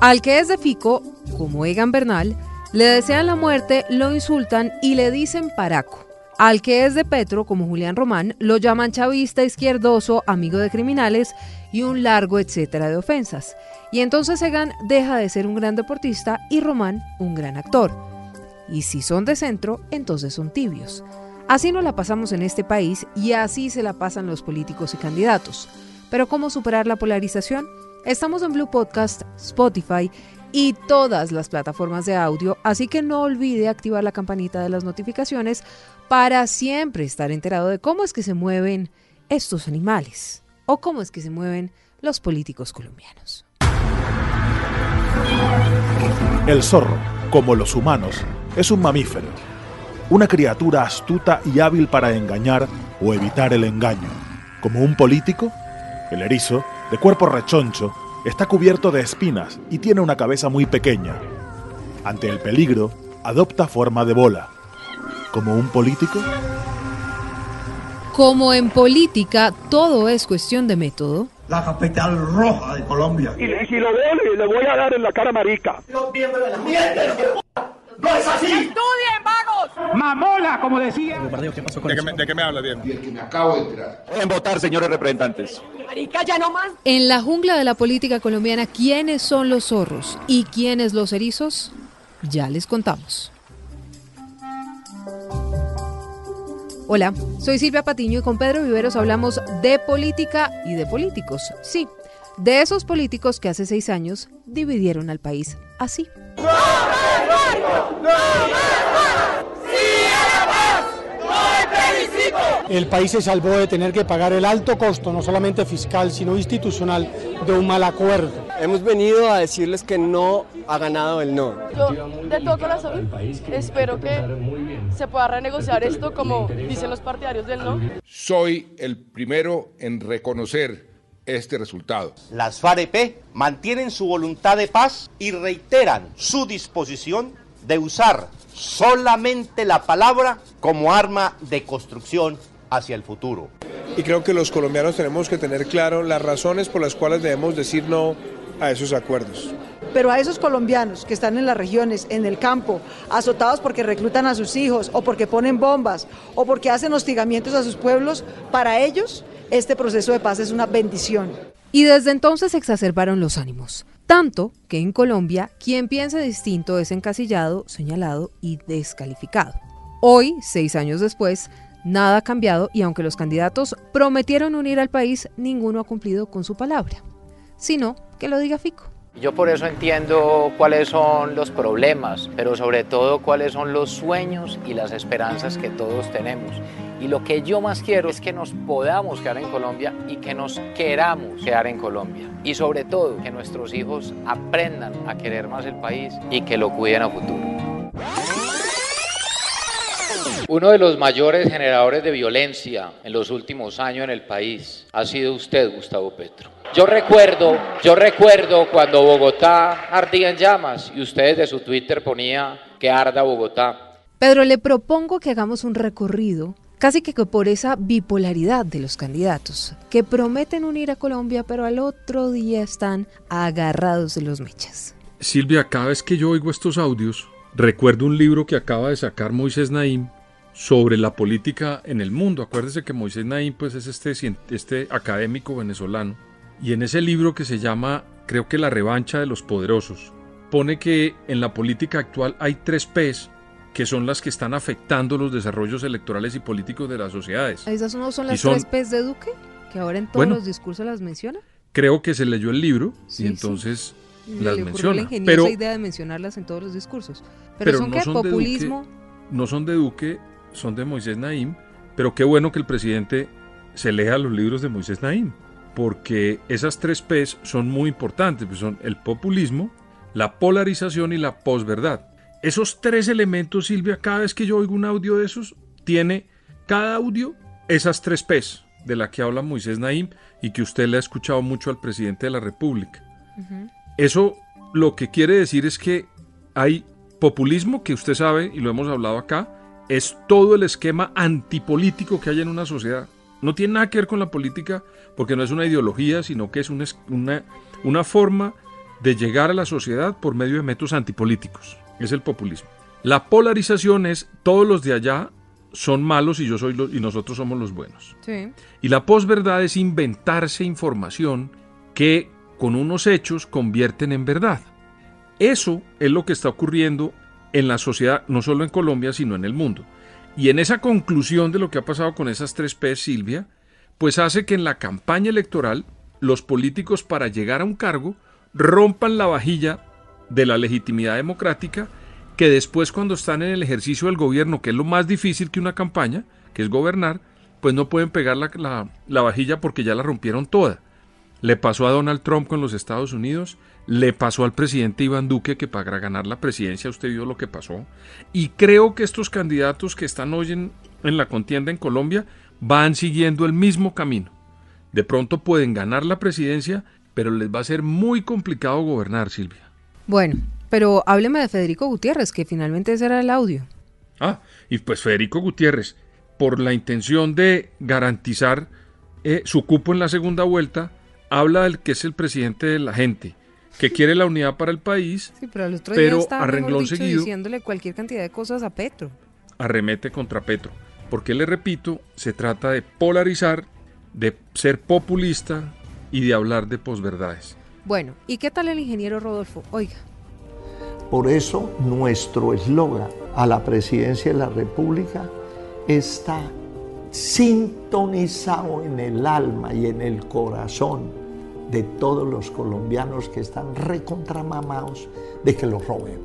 Al que es de Fico, como Egan Bernal, le desean la muerte, lo insultan y le dicen paraco. Al que es de Petro, como Julián Román, lo llaman chavista, izquierdoso, amigo de criminales y un largo etcétera de ofensas. Y entonces Egan deja de ser un gran deportista y Román un gran actor. Y si son de centro, entonces son tibios. Así no la pasamos en este país y así se la pasan los políticos y candidatos. Pero ¿cómo superar la polarización? Estamos en Blue Podcast, Spotify y todas las plataformas de audio, así que no olvide activar la campanita de las notificaciones para siempre estar enterado de cómo es que se mueven estos animales o cómo es que se mueven los políticos colombianos. El zorro, como los humanos, es un mamífero, una criatura astuta y hábil para engañar o evitar el engaño. Como un político, el erizo, de cuerpo rechoncho, está cubierto de espinas y tiene una cabeza muy pequeña. Ante el peligro, adopta forma de bola. Como un político, Como en política todo es cuestión de método, la capital roja de Colombia. Y, y si lo veo, le, le voy a dar en la cara marica. La ¡Mienten! ¡No es así! Mamola, como decía. ¿De qué, me, de qué me habla, bien? Y el que me acabo de enterar. En votar, señores representantes. en la jungla de la política colombiana, ¿quiénes son los zorros y quiénes los erizos? Ya les contamos. Hola, soy Silvia Patiño y con Pedro Viveros hablamos de política y de políticos. Sí, de esos políticos que hace seis años dividieron al país así. El país se salvó de tener que pagar el alto costo, no solamente fiscal, sino institucional, de un mal acuerdo. Hemos venido a decirles que no ha ganado el no. Yo de todo corazón espero que se pueda renegociar esto como dicen los partidarios del no. Soy el primero en reconocer este resultado. Las FAREP mantienen su voluntad de paz y reiteran su disposición de usar solamente la palabra como arma de construcción hacia el futuro. Y creo que los colombianos tenemos que tener claro las razones por las cuales debemos decir no a esos acuerdos. Pero a esos colombianos que están en las regiones, en el campo, azotados porque reclutan a sus hijos o porque ponen bombas o porque hacen hostigamientos a sus pueblos, para ellos este proceso de paz es una bendición. Y desde entonces se exacerbaron los ánimos. Tanto que en Colombia quien piensa distinto es encasillado, señalado y descalificado. Hoy, seis años después, nada ha cambiado y aunque los candidatos prometieron unir al país, ninguno ha cumplido con su palabra. Sino que lo diga Fico. Yo por eso entiendo cuáles son los problemas, pero sobre todo cuáles son los sueños y las esperanzas que todos tenemos. Y lo que yo más quiero es que nos podamos quedar en Colombia y que nos queramos quedar en Colombia. Y sobre todo que nuestros hijos aprendan a querer más el país y que lo cuiden a futuro. Uno de los mayores generadores de violencia en los últimos años en el país ha sido usted, Gustavo Petro. Yo recuerdo, yo recuerdo cuando Bogotá ardía en llamas y usted de su Twitter ponía que arda Bogotá. Pedro, le propongo que hagamos un recorrido casi que por esa bipolaridad de los candidatos, que prometen unir a Colombia, pero al otro día están agarrados de los mechas. Silvia, cada vez que yo oigo estos audios, recuerdo un libro que acaba de sacar Moisés Naim sobre la política en el mundo. Acuérdese que Moisés Naim pues, es este, este académico venezolano. Y en ese libro que se llama, creo que La revancha de los poderosos, pone que en la política actual hay tres P's que son las que están afectando los desarrollos electorales y políticos de las sociedades. ¿Esas no son las tres P's de Duque? Que ahora en todos bueno, los discursos las menciona. Creo que se leyó el libro sí, y entonces sí. las Le menciona. la pero, idea de mencionarlas en todos los discursos. Pero, pero son no qué? son populismo. De Duque, no son de Duque, son de Moisés Naim, pero qué bueno que el presidente se lea los libros de Moisés Naim, porque esas tres P's son muy importantes, pues son el populismo, la polarización y la posverdad. Esos tres elementos, Silvia, cada vez que yo oigo un audio de esos, tiene cada audio esas tres P's de la que habla Moisés Naim y que usted le ha escuchado mucho al presidente de la República. Uh -huh. Eso lo que quiere decir es que hay populismo, que usted sabe, y lo hemos hablado acá, es todo el esquema antipolítico que hay en una sociedad. No tiene nada que ver con la política porque no es una ideología, sino que es una, una, una forma de llegar a la sociedad por medio de métodos antipolíticos. Es el populismo. La polarización es todos los de allá son malos y yo soy y nosotros somos los buenos. Y la posverdad es inventarse información que con unos hechos convierten en verdad. Eso es lo que está ocurriendo en la sociedad, no solo en Colombia, sino en el mundo. Y en esa conclusión de lo que ha pasado con esas tres P, Silvia, pues hace que en la campaña electoral los políticos para llegar a un cargo rompan la vajilla de la legitimidad democrática que después cuando están en el ejercicio del gobierno, que es lo más difícil que una campaña, que es gobernar, pues no pueden pegar la, la, vajilla porque ya la rompieron toda. Le pasó a Donald Trump con los Estados Unidos, le pasó al presidente Iván Duque que para ganar la presidencia usted vio lo que pasó. Y creo que estos candidatos que están hoy en, en la contienda en Colombia van siguiendo el mismo camino. De pronto pueden ganar la presidencia, pero les va a ser muy complicado gobernar, Silvia. Bueno, pero hábleme de Federico Gutiérrez, que finalmente ese era el audio. Ah, y pues Federico Gutiérrez, por la intención de garantizar eh, su cupo en la segunda vuelta, habla del que es el presidente de la gente, que quiere la unidad para el país, sí, pero, el otro pero día a renglón seguido diciéndole cualquier cantidad de cosas a Petro. Arremete contra Petro, porque le repito, se trata de polarizar, de ser populista y de hablar de posverdades. Bueno, ¿y qué tal el ingeniero Rodolfo? Oiga. Por eso nuestro eslogan a la presidencia de la República está sintonizado en el alma y en el corazón de todos los colombianos que están recontramamados de que los roben.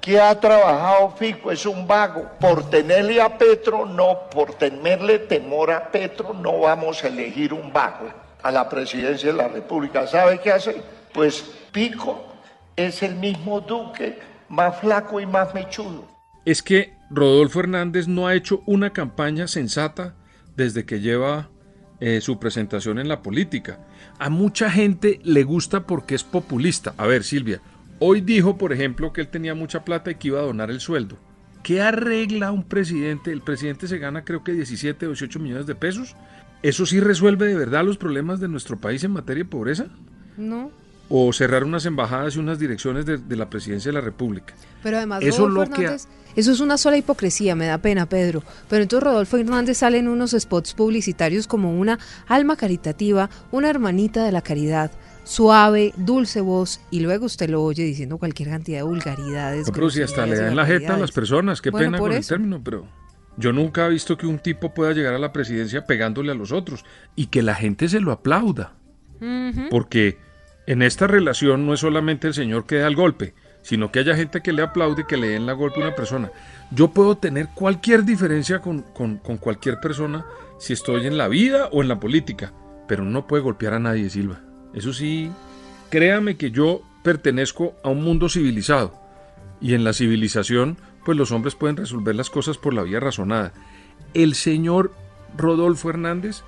Que ha trabajado Fico es un vago. Por tenerle a Petro, no, por tenerle temor a Petro, no vamos a elegir un vago a la presidencia de la República. ¿Sabe qué hace? Pues Pico es el mismo Duque, más flaco y más mechudo. Es que Rodolfo Hernández no ha hecho una campaña sensata desde que lleva eh, su presentación en la política. A mucha gente le gusta porque es populista. A ver, Silvia, hoy dijo, por ejemplo, que él tenía mucha plata y que iba a donar el sueldo. ¿Qué arregla un presidente? El presidente se gana creo que 17 o 18 millones de pesos. ¿Eso sí resuelve de verdad los problemas de nuestro país en materia de pobreza? No. O cerrar unas embajadas y unas direcciones de, la presidencia de la República. Pero además, eso, lo Hernández, eso es una sola hipocresía, me da pena, Pedro. Pero entonces Rodolfo Hernández sale en unos spots publicitarios como una alma caritativa, una hermanita de la caridad suave, dulce voz, y luego usted lo oye diciendo cualquier cantidad de vulgaridades. No, pero si hasta le dan la jeta a las personas, qué pena con el término, pero yo nunca he visto que un tipo pueda llegar a la presidencia pegándole a los otros y que la gente se lo aplauda. Porque en esta relación no es solamente el señor que da el golpe, sino que haya gente que le aplaude que le den la golpe a una persona. Yo puedo tener cualquier diferencia con, con, cualquier persona si estoy en la vida o en la política, pero no puede golpear a nadie, Silva. Eso sí, créame que yo pertenezco a un mundo civilizado y en la civilización pues los hombres pueden resolver las cosas por la vía razonada. El señor Rodolfo Hernández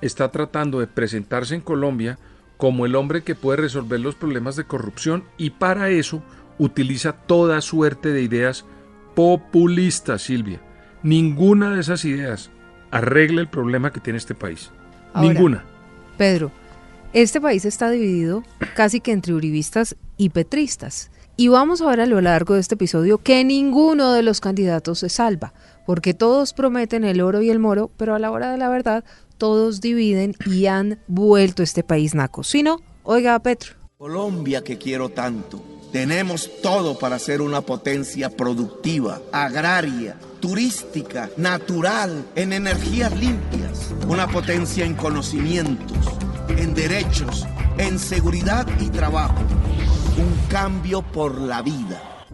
está tratando de presentarse en Colombia como el hombre que puede resolver los problemas de corrupción y para eso utiliza toda suerte de ideas populistas, Silvia. Ninguna de esas ideas arregla el problema que tiene este país. Ninguna. Pedro, este país está dividido casi que entre uribistas y petristas. Y vamos a ver a lo largo de este episodio que ninguno de los candidatos se salva, porque todos prometen el oro y el moro, pero a la hora de la verdad todos dividen y han vuelto este país naco. Si no, oiga a Petro. Colombia que quiero tanto. Tenemos todo para ser una potencia productiva, agraria, turística, natural, en energías limpias, una potencia en conocimientos, en derechos, en seguridad y trabajo un cambio por la vida.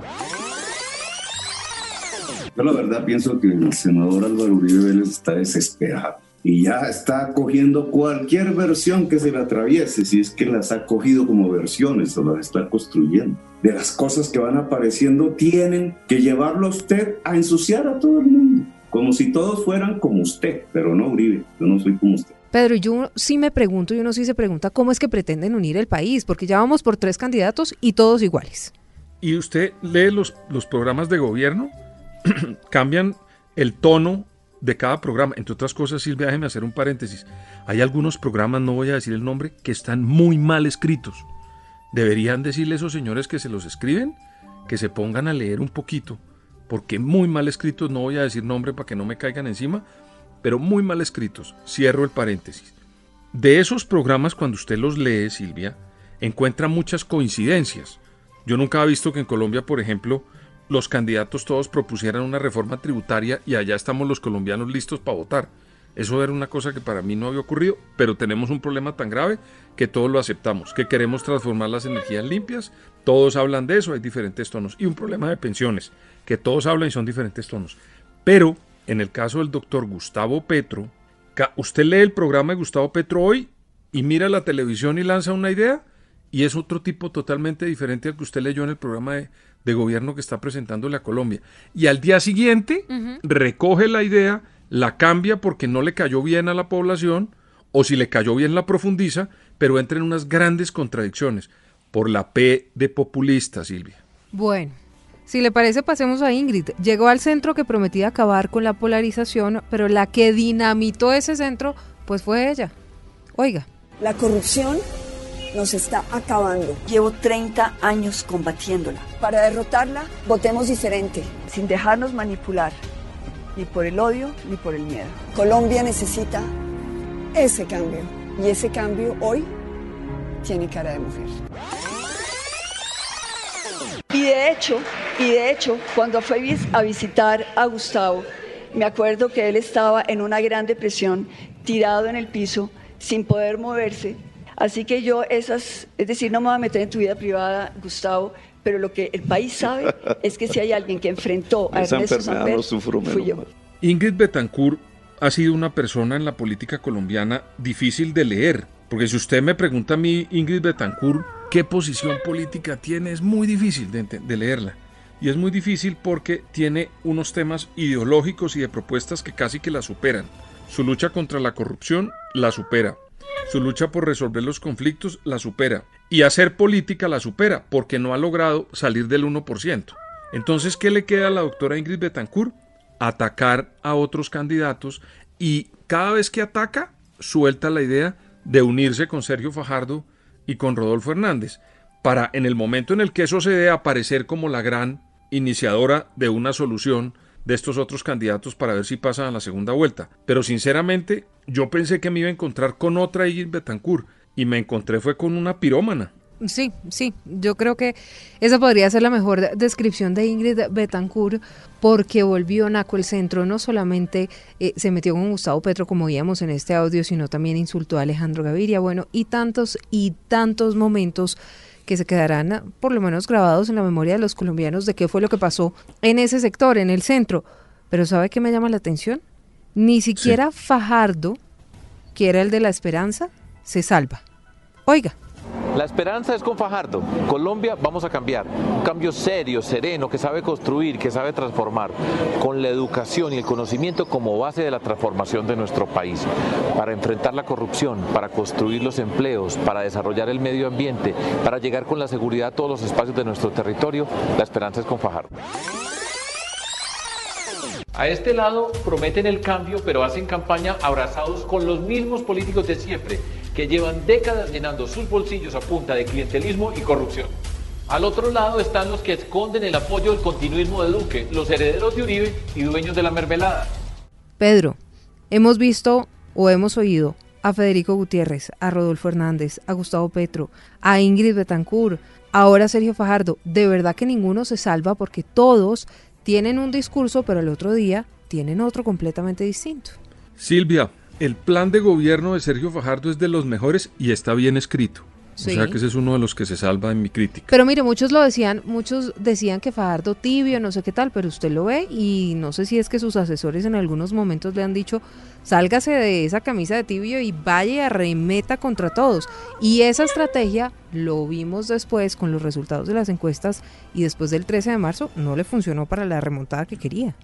Yo la verdad pienso que el senador Álvaro Uribe Vélez está desesperado y ya está cogiendo cualquier versión que se le atraviese, si es que las ha cogido como versiones o las está construyendo. De las cosas que van apareciendo, tienen que llevarlo a usted a ensuciar a todo el mundo, como si todos fueran como usted, pero no Uribe, yo no soy como usted. Pedro, yo sí me pregunto y uno sí se pregunta cómo es que pretenden unir el país, porque ya vamos por tres candidatos y todos iguales. ¿Y usted lee los, los programas de gobierno? cambian el tono de cada programa. Entre otras cosas, Silvia, déjeme hacer un paréntesis. Hay algunos programas, no voy a decir el nombre, que están muy mal escritos. Deberían decirle a esos señores que se los escriben, que se pongan a leer un poquito, porque muy mal escritos, no voy a decir nombre para que no me caigan encima, pero muy mal escritos. Cierro el paréntesis. De esos programas, cuando usted los lee, Silvia, encuentra muchas coincidencias. Yo nunca he visto que en Colombia, por ejemplo, los candidatos todos propusieran una reforma tributaria y allá estamos los colombianos listos para votar. Eso era una cosa que para mí no había ocurrido, pero tenemos un problema tan grave que todos lo aceptamos, que queremos transformar las energías limpias, todos hablan de eso, hay diferentes tonos, y un problema de pensiones, que todos hablan y son diferentes tonos. Pero en el caso del doctor Gustavo Petro, usted lee el programa de Gustavo Petro hoy y mira la televisión y lanza una idea, y es otro tipo totalmente diferente al que usted leyó en el programa de, de gobierno que está presentándole a Colombia. Y al día siguiente recoge la idea, la cambia porque no le cayó bien a la población, o si le cayó bien la profundiza, pero entra en unas grandes contradicciones por la P de populista, Silvia. Bueno, si le parece, pasemos a Ingrid. Llegó al centro que prometía acabar con la polarización, pero la que dinamitó ese centro, pues fue ella. Oiga. La corrupción nos está acabando. Llevo 30 años combatiéndola. Para derrotarla, votemos diferente, sin dejarnos manipular, ni por el odio ni por el miedo. Colombia necesita ese cambio. Y ese cambio hoy tiene cara de mujer. Y de hecho, y de hecho, cuando fui a visitar a Gustavo, me acuerdo que él estaba en una gran depresión, tirado en el piso, sin poder moverse, Así que yo esas, es decir, no me voy a meter en tu vida privada, Gustavo, pero lo que el país sabe es que si hay alguien que enfrentó a Ernesto Samper, fui yo. Ingrid Betancourt ha sido una persona en la política colombiana difícil de leer, porque si usted me pregunta a mí, Ingrid Betancourt, qué posición política tiene, es muy difícil de, de leerla. Y es muy difícil porque tiene unos temas ideológicos y de propuestas que casi que la superan. Su lucha contra la corrupción la supera. Su lucha por resolver los conflictos la supera. Y hacer política la supera, porque no ha logrado salir del 1%. Entonces, ¿qué le queda a la doctora Ingrid Betancourt? Atacar a otros candidatos y cada vez que ataca, suelta la idea de unirse con Sergio Fajardo y con Rodolfo Hernández, para en el momento en el que eso se dé aparecer como la gran iniciadora de una solución de estos otros candidatos para ver si pasan a la segunda vuelta. Pero sinceramente, yo pensé que me iba a encontrar con otra Ingrid Betancourt y me encontré fue con una pirómana. Sí, sí, yo creo que esa podría ser la mejor descripción de Ingrid Betancourt porque volvió Naco el centro, no solamente eh, se metió con Gustavo Petro como veíamos en este audio, sino también insultó a Alejandro Gaviria, bueno, y tantos y tantos momentos que se quedarán por lo menos grabados en la memoria de los colombianos de qué fue lo que pasó en ese sector, en el centro. Pero ¿sabe qué me llama la atención? Ni siquiera Fajardo, que era el de la esperanza, se salva. Oiga. La esperanza es con Fajardo. Colombia vamos a cambiar. Un cambio serio, sereno, que sabe construir, que sabe transformar, con la educación y el conocimiento como base de la transformación de nuestro país. Para enfrentar la corrupción, para construir los empleos, para desarrollar el medio ambiente, para llegar con la seguridad a todos los espacios de nuestro territorio, la esperanza es con Fajardo. A este lado prometen el cambio, pero hacen campaña abrazados con los mismos políticos de siempre que llevan décadas llenando sus bolsillos a punta de clientelismo y corrupción. Al otro lado están los que esconden el apoyo del continuismo de Duque, los herederos de Uribe y dueños de la mermelada. Pedro, hemos visto o hemos oído a Federico Gutiérrez, a Rodolfo Hernández, a Gustavo Petro, a Ingrid Betancourt, ahora a Sergio Fajardo. De verdad que ninguno se salva porque todos tienen un discurso, pero el otro día tienen otro completamente distinto. Silvia, el plan de gobierno de Sergio Fajardo es de los mejores y está bien escrito. O sea que ese es uno de los que se salva en mi crítica. Pero mire, muchos lo decían, muchos decían que Fajardo tibio, no sé qué tal, pero usted lo ve y no sé si es que sus asesores en algunos momentos le han dicho, sálgase de esa camisa de tibio y vaya arremeta contra todos. Y esa estrategia lo vimos después con los resultados de las encuestas y después del 13 de marzo no le funcionó para la remontada que quería.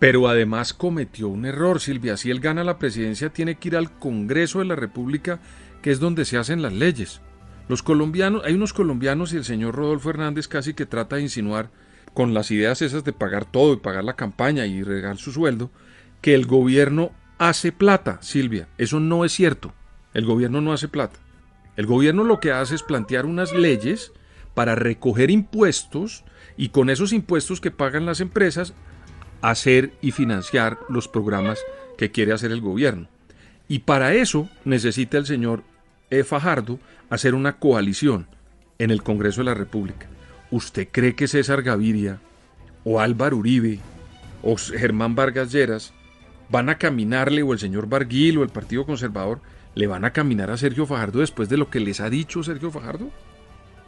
Pero además cometió un error, Silvia. Si él gana la presidencia, tiene que ir al Congreso de la República, que es donde se hacen las leyes. Los colombianos, hay unos colombianos y el señor Rodolfo Hernández casi que trata de insinuar, con las ideas esas de pagar todo y pagar la campaña y regar su sueldo, que el gobierno hace plata, Silvia. Eso no es cierto. El gobierno no hace plata. El gobierno lo que hace es plantear unas leyes para recoger impuestos y con esos impuestos que pagan las empresas hacer y financiar los programas que quiere hacer el gobierno. Y para eso necesita el señor E. Fajardo hacer una coalición en el Congreso de la República. ¿Usted cree que César Gaviria o Álvaro Uribe o Germán Vargas Lleras van a caminarle o el señor Barguil o el Partido Conservador le van a caminar a Sergio Fajardo después de lo que les ha dicho Sergio Fajardo?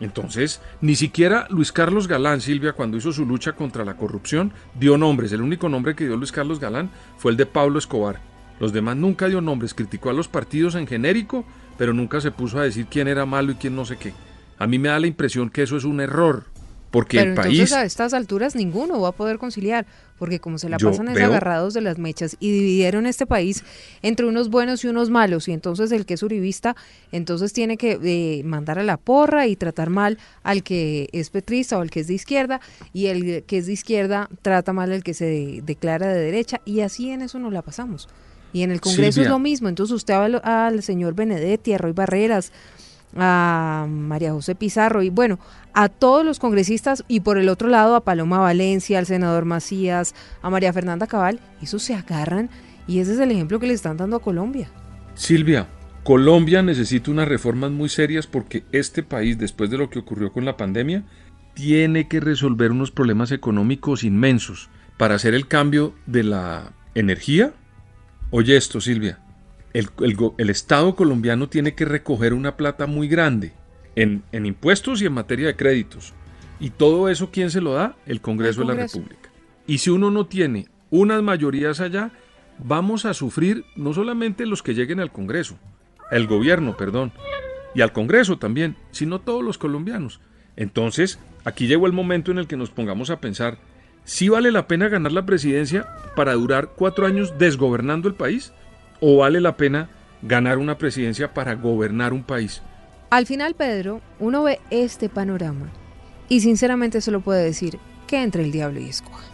Entonces, ni siquiera Luis Carlos Galán, Silvia, cuando hizo su lucha contra la corrupción, dio nombres. El único nombre que dio Luis Carlos Galán fue el de Pablo Escobar. Los demás nunca dio nombres, criticó a los partidos en genérico, pero nunca se puso a decir quién era malo y quién no sé qué. A mí me da la impresión que eso es un error. Porque Pero el entonces país. a estas alturas ninguno va a poder conciliar, porque como se la Yo pasan es veo- agarrados de las mechas y dividieron este país entre unos buenos y unos malos, y entonces el que es uribista, entonces tiene que eh, mandar a la porra y tratar mal al que es petrista o al que es de izquierda, y el que es de izquierda trata mal al que se de- declara de derecha, y así en eso nos la pasamos. Y en el Congreso es lo mismo, entonces usted va al, al señor Benedetti, a Roy Barreras, a María José Pizarro y bueno, a todos los congresistas y por el otro lado a Paloma Valencia, al senador Macías, a María Fernanda Cabal, esos se agarran y ese es el ejemplo que le están dando a Colombia. Silvia, Colombia necesita unas reformas muy serias porque este país, después de lo que ocurrió con la pandemia, tiene que resolver unos problemas económicos inmensos para hacer el cambio de la energía. Oye esto, Silvia, el, el Estado colombiano tiene que recoger una plata muy grande en, en impuestos y en materia de créditos. ¿Y todo eso quién se lo da? El Congreso, El de la. República. Y si uno no tiene unas mayorías allá, vamos a sufrir no solamente los que lleguen al Congreso, el gobierno, perdón, y al Congreso también, sino todos los colombianos. Entonces, aquí llegó el momento en el que nos pongamos a pensar, ¿si vale la pena ganar la presidencia para durar cuatro años desgobernando el país? ¿O vale la pena ganar una presidencia para gobernar un país? Al final, Pedro, uno ve este panorama y sinceramente solo puede decir que entre el diablo y escoja.